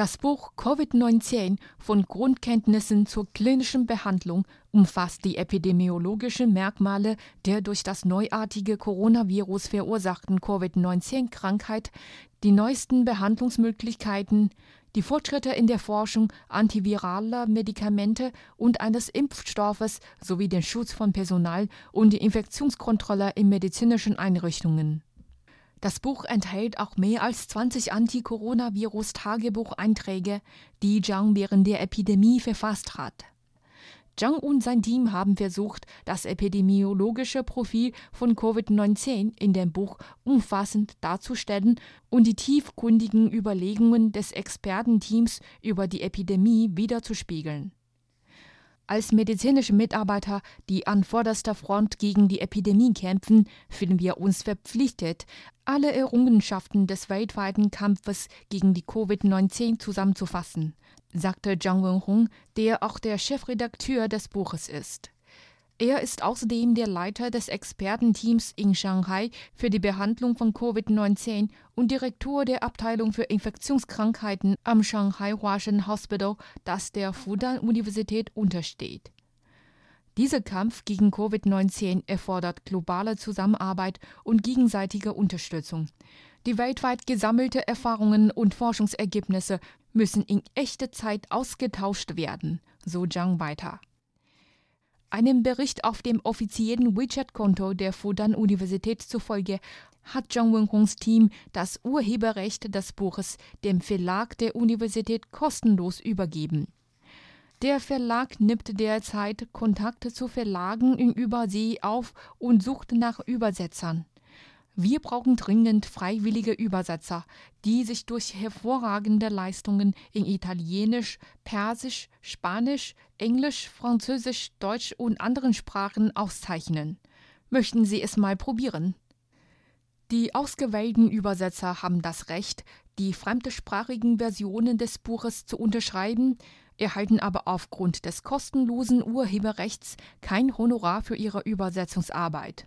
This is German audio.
Das Buch Covid-19 von Grundkenntnissen zur klinischen Behandlung umfasst die epidemiologischen Merkmale der durch das neuartige Coronavirus verursachten Covid-19-Krankheit, die neuesten Behandlungsmöglichkeiten, die Fortschritte in der Forschung antiviraler Medikamente und eines Impfstoffes sowie den Schutz von Personal und die Infektionskontrolle in medizinischen Einrichtungen. Das Buch enthält auch mehr als 20 Anti-Coronavirus-Tagebucheinträge, die Zhang während der Epidemie verfasst hat. Zhang und sein Team haben versucht, das epidemiologische Profil von Covid-19 in dem Buch umfassend darzustellen und die tiefgründigen Überlegungen des Expertenteams über die Epidemie wiederzuspiegeln. Als medizinische Mitarbeiter, die an vorderster Front gegen die Epidemie kämpfen, fühlen wir uns verpflichtet, alle Errungenschaften des weltweiten Kampfes gegen die Covid-19 zusammenzufassen, sagte Zhang Wenhong, der auch der Chefredakteur des Buches ist. Er ist außerdem der Leiter des Expertenteams in Shanghai für die Behandlung von Covid-19 und Direktor der Abteilung für Infektionskrankheiten am Shanghai Huashen Hospital, das der Fudan-Universität untersteht. Dieser Kampf gegen Covid-19 erfordert globale Zusammenarbeit und gegenseitige Unterstützung. Die weltweit gesammelte Erfahrungen und Forschungsergebnisse müssen in echter Zeit ausgetauscht werden, so Zhang weiter. Einem Bericht auf dem offiziellen WeChat-Konto der Fudan-Universität zufolge hat Zhang Wenhongs Team das Urheberrecht des Buches dem Verlag der Universität kostenlos übergeben. Der Verlag nimmt derzeit Kontakte zu Verlagen in Übersee auf und sucht nach Übersetzern. Wir brauchen dringend freiwillige Übersetzer, die sich durch hervorragende Leistungen in Italienisch, Persisch, Spanisch, Englisch, Französisch, Deutsch und anderen Sprachen auszeichnen. Möchten Sie es mal probieren? Die ausgewählten Übersetzer haben das Recht, die fremdsprachigen Versionen des Buches zu unterschreiben, erhalten aber aufgrund des kostenlosen Urheberrechts kein Honorar für ihre Übersetzungsarbeit.